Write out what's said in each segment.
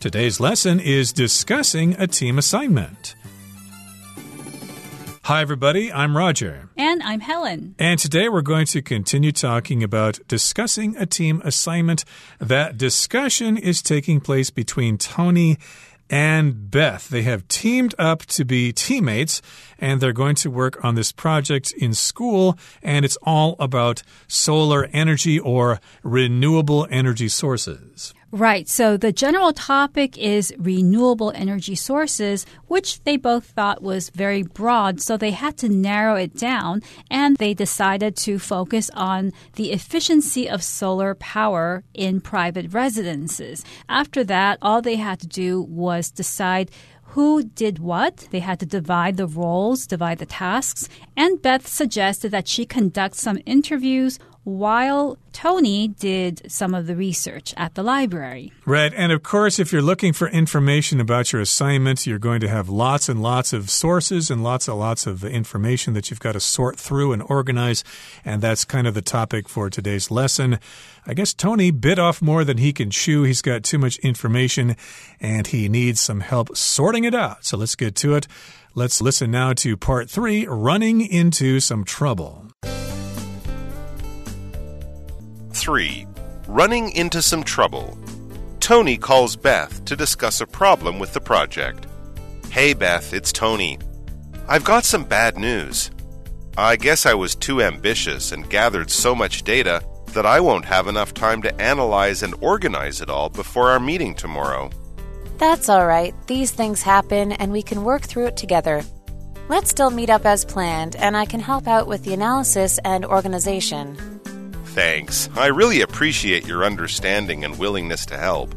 Today's lesson is discussing a team assignment. Hi, everybody. I'm Roger. And I'm Helen. And today we're going to continue talking about discussing a team assignment. That discussion is taking place between Tony and Beth. They have teamed up to be teammates and they're going to work on this project in school. And it's all about solar energy or renewable energy sources. Right. So the general topic is renewable energy sources, which they both thought was very broad. So they had to narrow it down and they decided to focus on the efficiency of solar power in private residences. After that, all they had to do was decide who did what. They had to divide the roles, divide the tasks. And Beth suggested that she conduct some interviews while Tony did some of the research at the library. Right. And of course, if you're looking for information about your assignment, you're going to have lots and lots of sources and lots and lots of information that you've got to sort through and organize. And that's kind of the topic for today's lesson. I guess Tony bit off more than he can chew. He's got too much information and he needs some help sorting it out. So let's get to it. Let's listen now to part three running into some trouble. 3. Running into some trouble. Tony calls Beth to discuss a problem with the project. Hey, Beth, it's Tony. I've got some bad news. I guess I was too ambitious and gathered so much data that I won't have enough time to analyze and organize it all before our meeting tomorrow. That's all right. These things happen and we can work through it together. Let's still meet up as planned, and I can help out with the analysis and organization. Thanks. I really appreciate your understanding and willingness to help.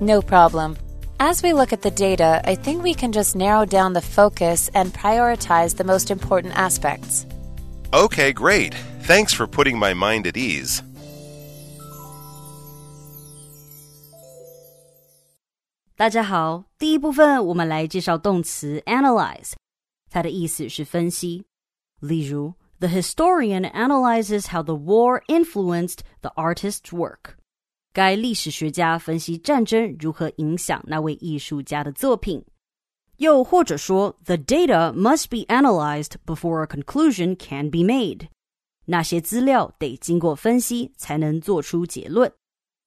No problem. As we look at the data, I think we can just narrow down the focus and prioritize the most important aspects. Okay, great. Thanks for putting my mind at ease. 大家好，第一部分我们来介绍动词 analyze，它的意思是分析。例如 the historian analyzes how the war influenced the artist's work. 该历史学家分析战争如何影响那位艺术家的作品。又或者说，the data must be analyzed before a conclusion can be made。那些资料得经过分析才能做出结论。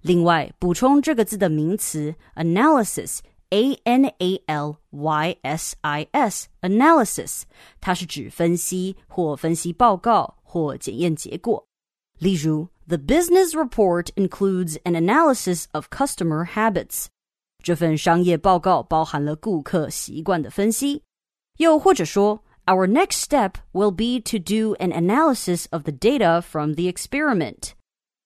另外，补充这个字的名词 analysis a N A L Y S I S analysis，它是指分析或分析报告或检验结果。例如，The business report includes an analysis of customer habits。这份商业报告包含了顾客习惯的分析。又或者说，Our next step will be to do an analysis of the data from the experiment。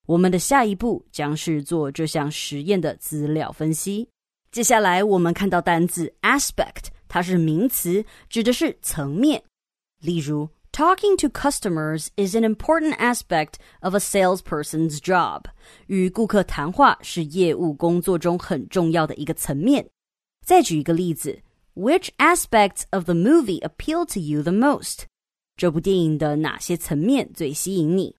我们的下一步将是做这项实验的资料分析。 接下来我们看到单字 aspect，它是名词，指的是层面。例如，Talking to customers is an important aspect of a salesperson's job。与顾客谈话是业务工作中很重要的一个层面。再举一个例子，Which aspects of the movie appeal to you the most？这部电影的哪些层面最吸引你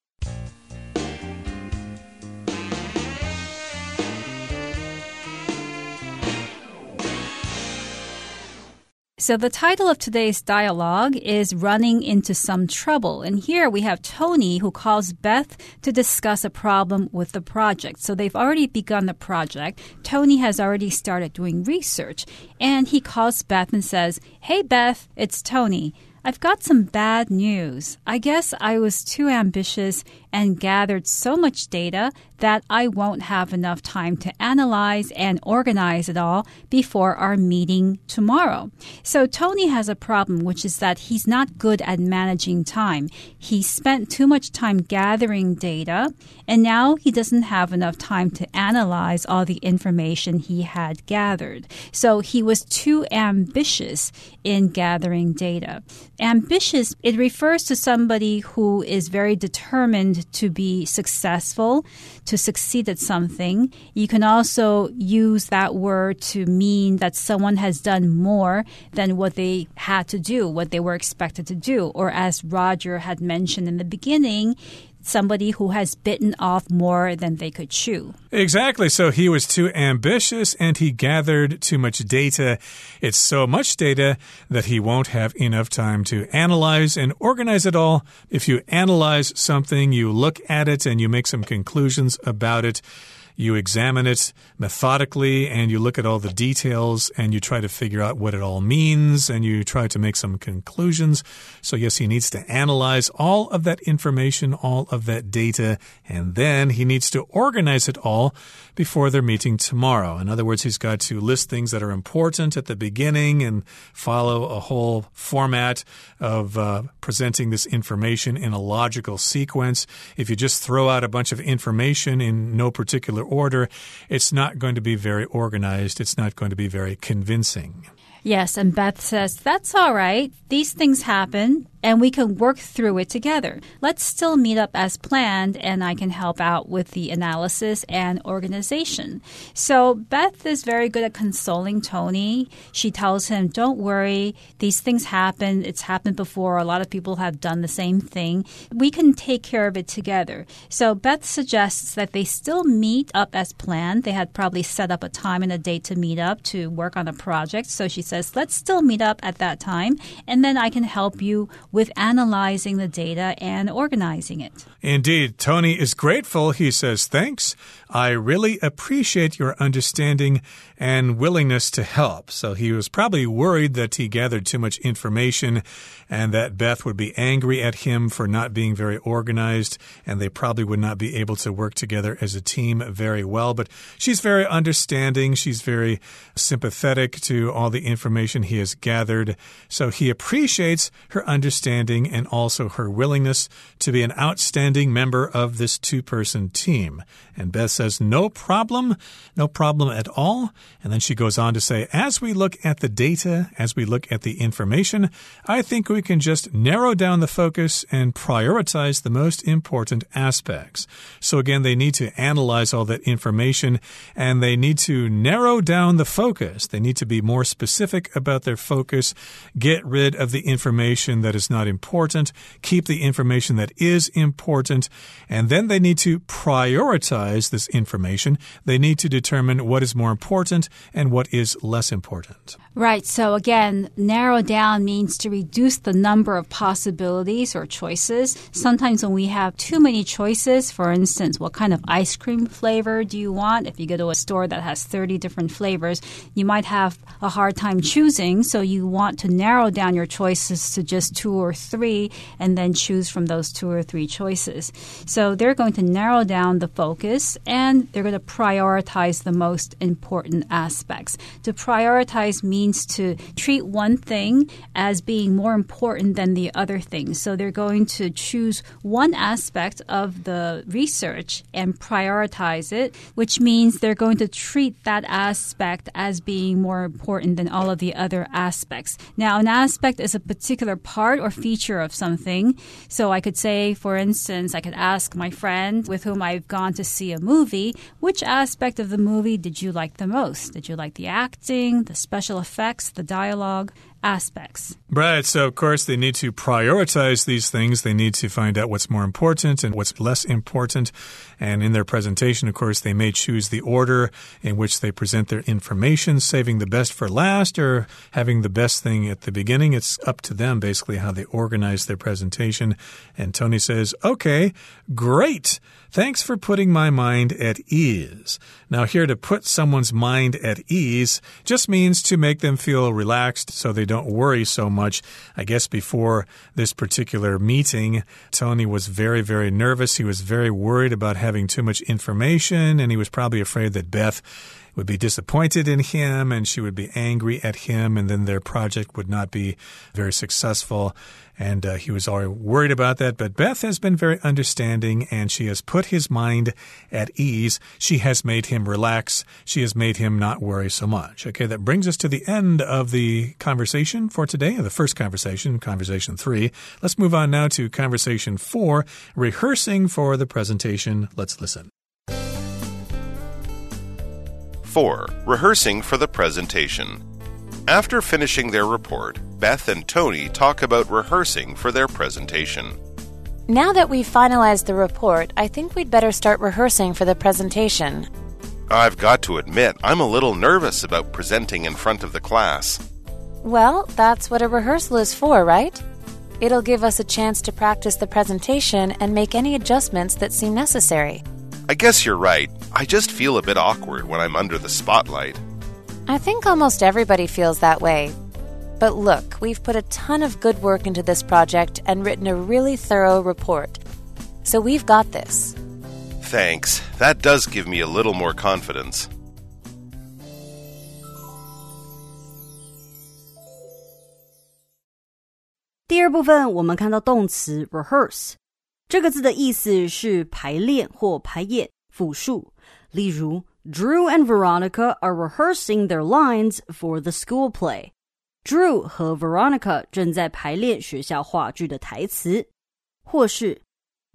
？So, the title of today's dialogue is Running into Some Trouble. And here we have Tony who calls Beth to discuss a problem with the project. So, they've already begun the project. Tony has already started doing research. And he calls Beth and says, Hey, Beth, it's Tony. I've got some bad news. I guess I was too ambitious and gathered so much data that I won't have enough time to analyze and organize it all before our meeting tomorrow. So Tony has a problem, which is that he's not good at managing time. He spent too much time gathering data, and now he doesn't have enough time to analyze all the information he had gathered. So he was too ambitious in gathering data. Ambitious, it refers to somebody who is very determined to be successful, to succeed at something. You can also use that word to mean that someone has done more than what they had to do, what they were expected to do. Or as Roger had mentioned in the beginning, somebody who has bitten off more than they could chew. Exactly. So he was too ambitious and he gathered too much data. It's so much data that he won't have enough time to analyze and organize it all. If you analyze something, you look at it and you make some conclusions about it you examine it methodically and you look at all the details and you try to figure out what it all means and you try to make some conclusions. So, yes, he needs to analyze all of that information, all of that data, and then he needs to organize it all before their meeting tomorrow. In other words, he's got to list things that are important at the beginning and follow a whole format of uh, presenting this information in a logical sequence. If you just throw out a bunch of information in no particular order, it's not going to be very organized. It's not going to be very convincing. Yes, and Beth says, That's all right. These things happen and we can work through it together. Let's still meet up as planned, and I can help out with the analysis and organization. So, Beth is very good at consoling Tony. She tells him, Don't worry, these things happen. It's happened before. A lot of people have done the same thing. We can take care of it together. So, Beth suggests that they still meet up as planned. They had probably set up a time and a date to meet up to work on a project. So, she says, Let's still meet up at that time, and then I can help you with analyzing the data and organizing it. Indeed, Tony is grateful. He says, Thanks. I really appreciate your understanding and willingness to help. So he was probably worried that he gathered too much information and that Beth would be angry at him for not being very organized and they probably would not be able to work together as a team very well. But she's very understanding. She's very sympathetic to all the information he has gathered. So he appreciates her understanding and also her willingness to be an outstanding member of this two person team. And Beth says, No problem, no problem at all. And then she goes on to say, As we look at the data, as we look at the information, I think we can just narrow down the focus and prioritize the most important aspects. So again, they need to analyze all that information and they need to narrow down the focus. They need to be more specific about their focus, get rid of the information that is not important, keep the information that is important, and then they need to prioritize this information. They need to determine what is more important and what is less important. Right. So again, narrow down means to reduce the number of possibilities or choices. Sometimes when we have too many choices, for instance, what kind of ice cream flavor do you want? If you go to a store that has 30 different flavors, you might have a hard time choosing. So you want to narrow down your choices to just two or three and then choose from those two or three choices. So they're going to narrow down the focus and they're going to prioritize the most important aspects. To prioritize means means to treat one thing as being more important than the other thing. So they're going to choose one aspect of the research and prioritize it, which means they're going to treat that aspect as being more important than all of the other aspects. Now, an aspect is a particular part or feature of something. So I could say, for instance, I could ask my friend with whom I've gone to see a movie, which aspect of the movie did you like the most? Did you like the acting, the special effects, the dialogue aspects. Right. So, of course, they need to prioritize these things. They need to find out what's more important and what's less important. And in their presentation, of course, they may choose the order in which they present their information, saving the best for last or having the best thing at the beginning. It's up to them, basically, how they organize their presentation. And Tony says, okay, great. Thanks for putting my mind at ease. Now, here to put someone's mind at ease just means to make them feel relaxed so they don't worry so much. I guess before this particular meeting, Tony was very, very nervous. He was very worried about having too much information, and he was probably afraid that Beth would be disappointed in him and she would be angry at him, and then their project would not be very successful. And uh, he was already worried about that. But Beth has been very understanding and she has put his mind at ease. She has made him relax. She has made him not worry so much. Okay, that brings us to the end of the conversation for today, the first conversation, conversation three. Let's move on now to conversation four, rehearsing for the presentation. Let's listen. 4. Rehearsing for the presentation. After finishing their report, Beth and Tony talk about rehearsing for their presentation. Now that we've finalized the report, I think we'd better start rehearsing for the presentation. I've got to admit, I'm a little nervous about presenting in front of the class. Well, that's what a rehearsal is for, right? It'll give us a chance to practice the presentation and make any adjustments that seem necessary. I guess you're right. I just feel a bit awkward when I'm under the spotlight. I think almost everybody feels that way. But look, we've put a ton of good work into this project and written a really thorough report. So we've got this. Thanks. That does give me a little more confidence. rehearse 这个字的意思是排练或排演复数。例如，Drew and Veronica are rehearsing their lines for the school play. Drew 和 Veronica 正在排练学校话剧的台词，或是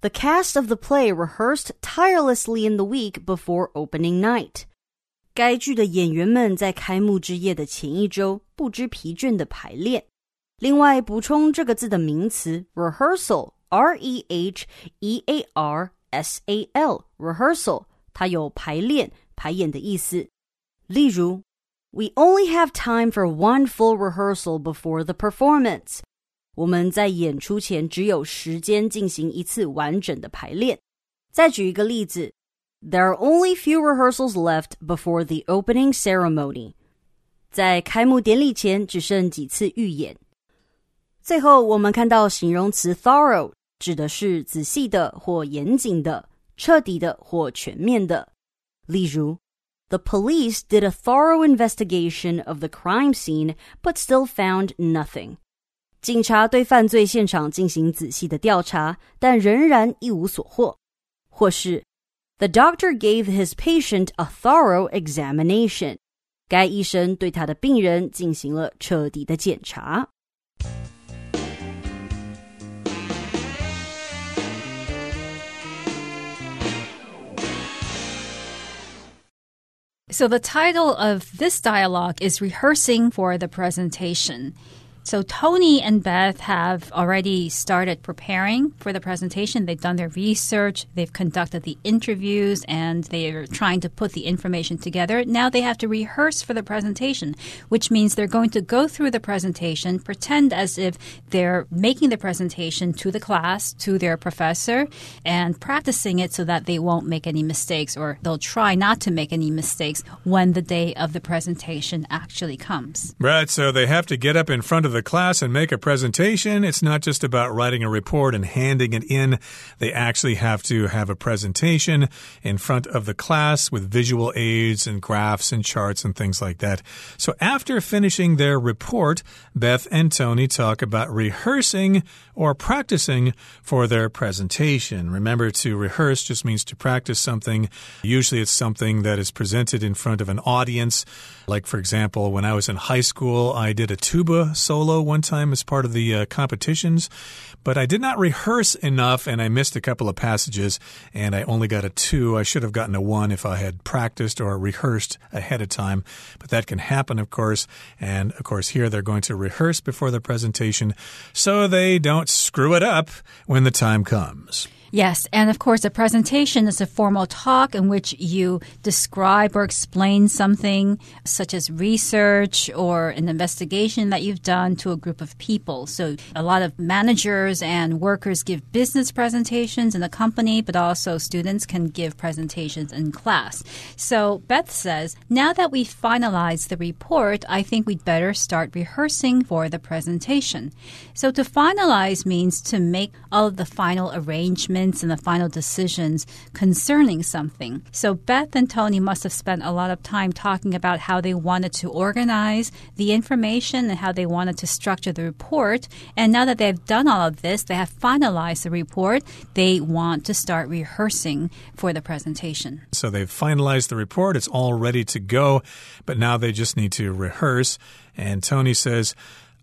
The cast of the play rehearsed tirelessly in the week before opening night. 该剧的演员们在开幕之夜的前一周不知疲倦的排练。另外，补充这个字的名词 rehearsal，r e h e a r s a l，rehearsal，它有排练、排演的意思。例如，We only have time for one full rehearsal before the performance。我们在演出前只有时间进行一次完整的排练。再举一个例子，There are only few rehearsals left before the opening ceremony。在开幕典礼前只剩几次预演。最后，我们看到形容词 thorough 指的是仔细的或严谨的、彻底的或全面的。例如，The police did a thorough investigation of the crime scene, but still found nothing。警察对犯罪现场进行仔细的调查，但仍然一无所获。或是，The doctor gave his patient a thorough examination。该医生对他的病人进行了彻底的检查。So the title of this dialogue is Rehearsing for the Presentation. So Tony and Beth have already started preparing for the presentation. They've done their research, they've conducted the interviews, and they're trying to put the information together. Now they have to rehearse for the presentation, which means they're going to go through the presentation, pretend as if they're making the presentation to the class, to their professor, and practicing it so that they won't make any mistakes or they'll try not to make any mistakes when the day of the presentation actually comes. Right, so they have to get up in front of the the class and make a presentation. It's not just about writing a report and handing it in. They actually have to have a presentation in front of the class with visual aids and graphs and charts and things like that. So after finishing their report, Beth and Tony talk about rehearsing or practicing for their presentation. Remember, to rehearse just means to practice something. Usually it's something that is presented in front of an audience. Like, for example, when I was in high school, I did a tuba solo one time as part of the uh, competitions, but I did not rehearse enough and I missed a couple of passages and I only got a two. I should have gotten a one if I had practiced or rehearsed ahead of time, but that can happen, of course. And of course, here they're going to rehearse before the presentation so they don't screw it up when the time comes. Yes, and of course, a presentation is a formal talk in which you describe or explain something, such as research or an investigation that you've done to a group of people. So, a lot of managers and workers give business presentations in the company, but also students can give presentations in class. So, Beth says, now that we've finalized the report, I think we'd better start rehearsing for the presentation. So, to finalize means to make all of the final arrangements and the final decisions concerning something. So Beth and Tony must have spent a lot of time talking about how they wanted to organize the information and how they wanted to structure the report. And now that they've done all of this, they have finalized the report, they want to start rehearsing for the presentation. So they've finalized the report, it's all ready to go, but now they just need to rehearse. And Tony says,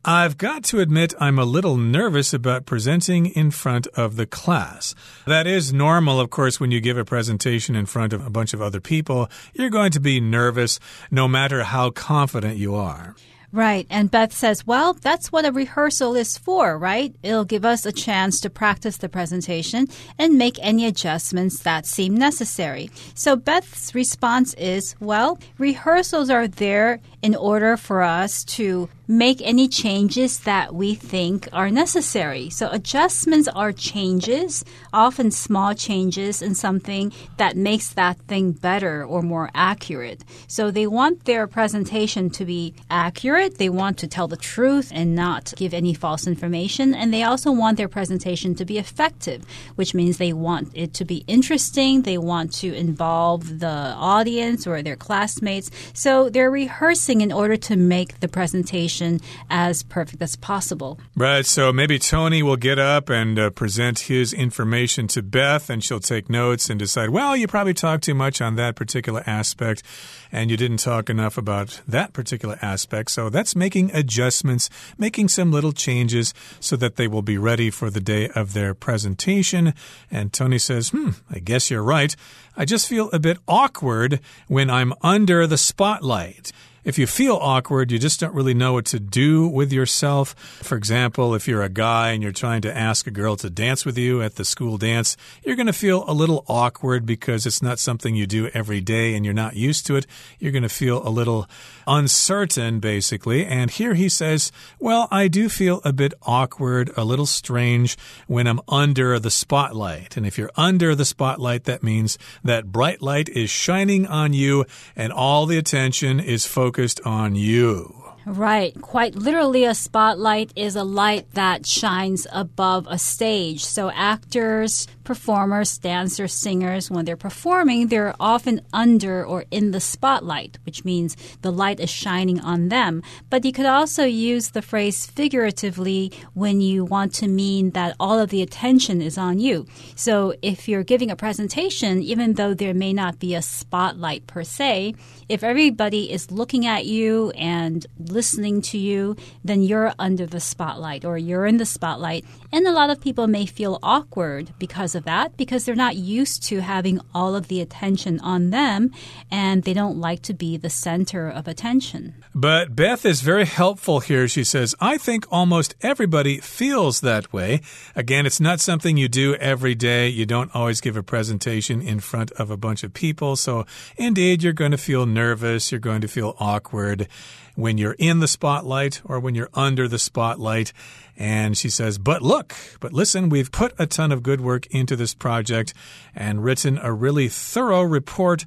I've got to admit, I'm a little nervous about presenting in front of the class. That is normal, of course, when you give a presentation in front of a bunch of other people. You're going to be nervous no matter how confident you are. Right. And Beth says, well, that's what a rehearsal is for, right? It'll give us a chance to practice the presentation and make any adjustments that seem necessary. So Beth's response is, well, rehearsals are there in order for us to make any changes that we think are necessary. So adjustments are changes, often small changes in something that makes that thing better or more accurate. So they want their presentation to be accurate. They want to tell the truth and not give any false information. And they also want their presentation to be effective, which means they want it to be interesting. They want to involve the audience or their classmates. So they're rehearsing in order to make the presentation as perfect as possible. Right. So maybe Tony will get up and uh, present his information to Beth, and she'll take notes and decide, well, you probably talked too much on that particular aspect, and you didn't talk enough about that particular aspect. So that's making adjustments, making some little changes so that they will be ready for the day of their presentation. And Tony says, hmm, I guess you're right. I just feel a bit awkward when I'm under the spotlight. If you feel awkward, you just don't really know what to do with yourself. For example, if you're a guy and you're trying to ask a girl to dance with you at the school dance, you're going to feel a little awkward because it's not something you do every day and you're not used to it. You're going to feel a little uncertain, basically. And here he says, Well, I do feel a bit awkward, a little strange when I'm under the spotlight. And if you're under the spotlight, that means that bright light is shining on you and all the attention is focused focused on you. Right. Quite literally, a spotlight is a light that shines above a stage. So, actors, performers, dancers, singers, when they're performing, they're often under or in the spotlight, which means the light is shining on them. But you could also use the phrase figuratively when you want to mean that all of the attention is on you. So, if you're giving a presentation, even though there may not be a spotlight per se, if everybody is looking at you and listening to you, then you're under the spotlight or you're in the spotlight. And a lot of people may feel awkward because of that because they're not used to having all of the attention on them and they don't like to be the center of attention. But Beth is very helpful here. She says, I think almost everybody feels that way. Again, it's not something you do every day. You don't always give a presentation in front of a bunch of people. So, indeed, you're going to feel nervous. You're going to feel awkward when you're in the spotlight or when you're under the spotlight. And she says, But look, but listen, we've put a ton of good work into this project and written a really thorough report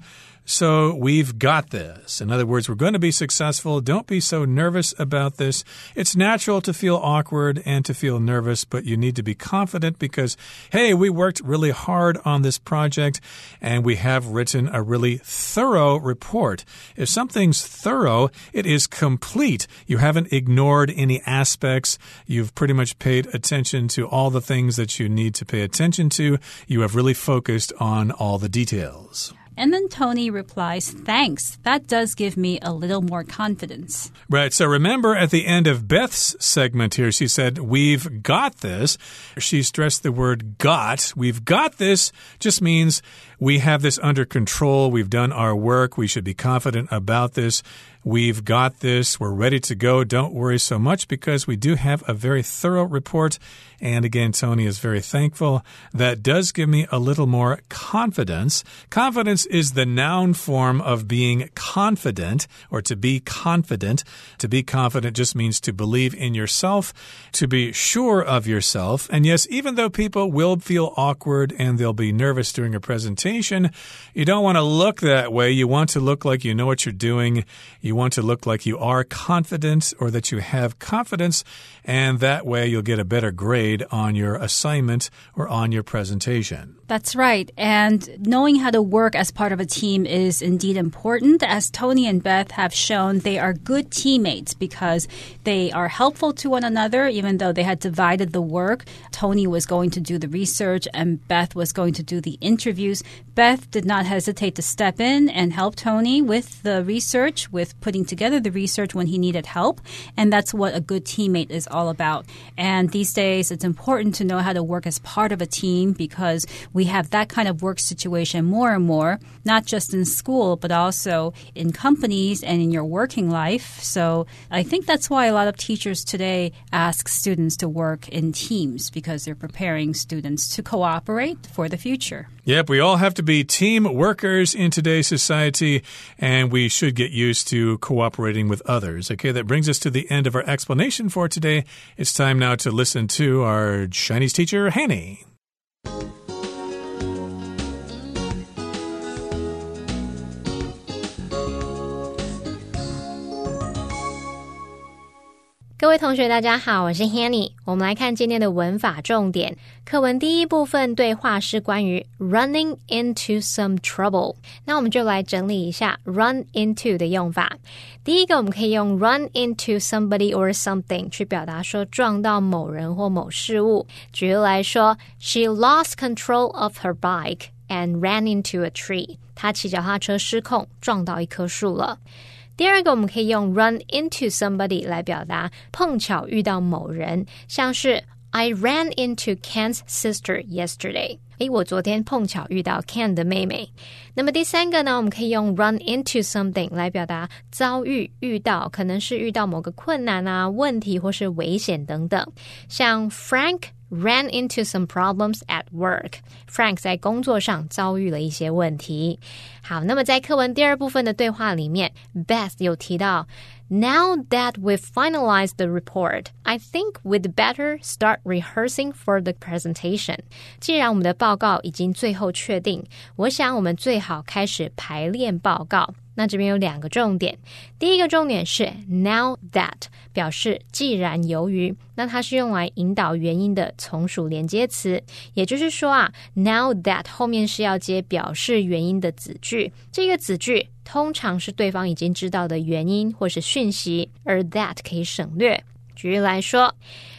so we've got this. In other words, we're going to be successful. Don't be so nervous about this. It's natural to feel awkward and to feel nervous, but you need to be confident because, hey, we worked really hard on this project and we have written a really thorough report. If something's thorough, it is complete. You haven't ignored any aspects. You've pretty much paid attention to all the things that you need to pay attention to. You have really focused on all the details. And then Tony replies, Thanks. That does give me a little more confidence. Right. So remember at the end of Beth's segment here, she said, We've got this. She stressed the word got. We've got this just means we have this under control. We've done our work. We should be confident about this. We've got this. We're ready to go. Don't worry so much because we do have a very thorough report. And again, Tony is very thankful. That does give me a little more confidence. Confidence is the noun form of being confident or to be confident. To be confident just means to believe in yourself, to be sure of yourself. And yes, even though people will feel awkward and they'll be nervous during a presentation, you don't want to look that way. You want to look like you know what you're doing. You want to look like you are confident or that you have confidence, and that way you'll get a better grade on your assignment or on your presentation. That's right. And knowing how to work as part of a team is indeed important. As Tony and Beth have shown, they are good teammates because they are helpful to one another, even though they had divided the work. Tony was going to do the research and Beth was going to do the interviews. Beth did not hesitate to step in and help Tony with the research, with putting together the research when he needed help. And that's what a good teammate is all about. And these days, it's important to know how to work as part of a team because we have that kind of work situation more and more. not just in school, but also in companies and in your working life. So I think that's why a lot of teachers today ask students to work in teams because they're preparing students to cooperate for the future. Yep, we all have to be team workers in today's society, and we should get used to cooperating with others. Okay, that brings us to the end of our explanation for today. It's time now to listen to our Chinese teacher, Hanny. 各位同学，大家好，我是 Hanny。我们来看今天的文法重点。课文第一部分对话是关于 running into some trouble。那我们就来整理一下 run into 的用法。第一个，我们可以用 run into somebody or something 去表达说撞到某人或某事物。举例来说，She lost control of her bike and ran into a tree。她骑脚踏车失控，撞到一棵树了。第二个，我们可以用 run into somebody 来表达碰巧遇到某人，像是 I ran into Ken's sister yesterday。诶，我昨天碰巧遇到 Ken 的妹妹。那么第三个呢，我们可以用 run into something 来表达遭遇、遇到，可能是遇到某个困难啊、问题或是危险等等。像 Frank ran into some problems at work。Frank 在工作上遭遇了一些问题。好，那么在课文第二部分的对话里面，Beth 有提到。Now that we've finalized the report, I think we'd better start rehearsing for the presentation. 既然我们的报告已经最后确定，我想我们最好开始排练报告。 那这边有两个重点，第一个重点是 now that 表示既然由于，那它是用来引导原因的从属连接词，也就是说啊，now that 后面是要接表示原因的子句，这个子句通常是对方已经知道的原因或是讯息，而 that 可以省略。举例来说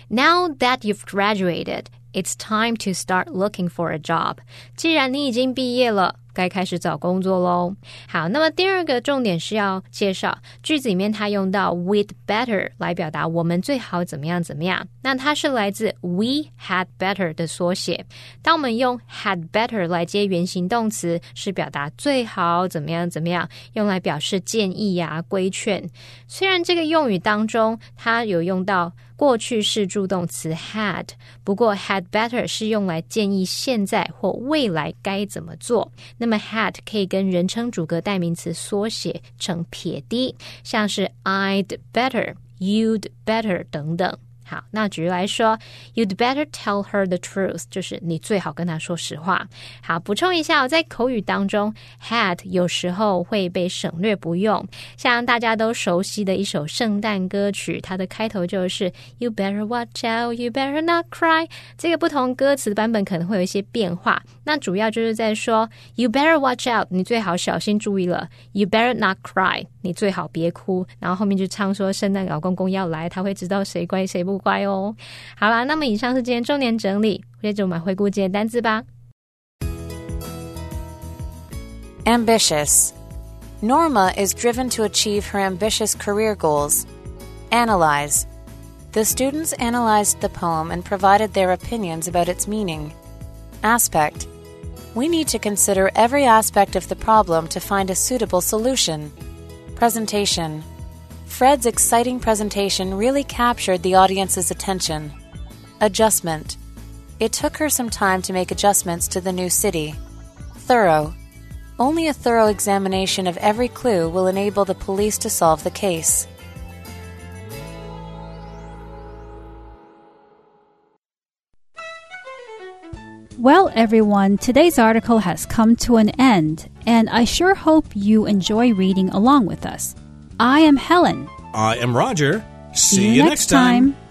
，Now that you've graduated, it's time to start looking for a job。既然你已经毕业了。该开始找工作喽。好，那么第二个重点是要介绍句子里面它用到 with better 来表达我们最好怎么样怎么样。那它是来自 we had better 的缩写。当我们用 had better 来接原形动词，是表达最好怎么样怎么样，用来表示建议呀、规劝。虽然这个用语当中它有用到。过去式助动词 had，不过 had better 是用来建议现在或未来该怎么做。那么 had 可以跟人称主格代名词缩写成撇 d，像是 I'd better、you'd better 等等。好，那举例来说，You'd better tell her the truth，就是你最好跟她说实话。好，补充一下，在口语当中，had 有时候会被省略不用。像大家都熟悉的一首圣诞歌曲，它的开头就是 You better watch out，You better not cry。这个不同歌词版本可能会有一些变化。那主要就是在说 You better watch out，你最好小心注意了。You better not cry，你最好别哭。然后后面就唱说圣诞老公公要来，他会知道谁乖谁不。乖哦。好啦，那么以上是今天重点整理，接着我们回顾今天单词吧。Ambitious. Norma is driven to achieve her ambitious career goals. Analyze. The students analyzed the poem and provided their opinions about its meaning. Aspect. We need to consider every aspect of the problem to find a suitable solution. Presentation. Fred's exciting presentation really captured the audience's attention. Adjustment. It took her some time to make adjustments to the new city. Thorough. Only a thorough examination of every clue will enable the police to solve the case. Well, everyone, today's article has come to an end, and I sure hope you enjoy reading along with us. I am Helen. I am Roger. See, See you, you next time. time.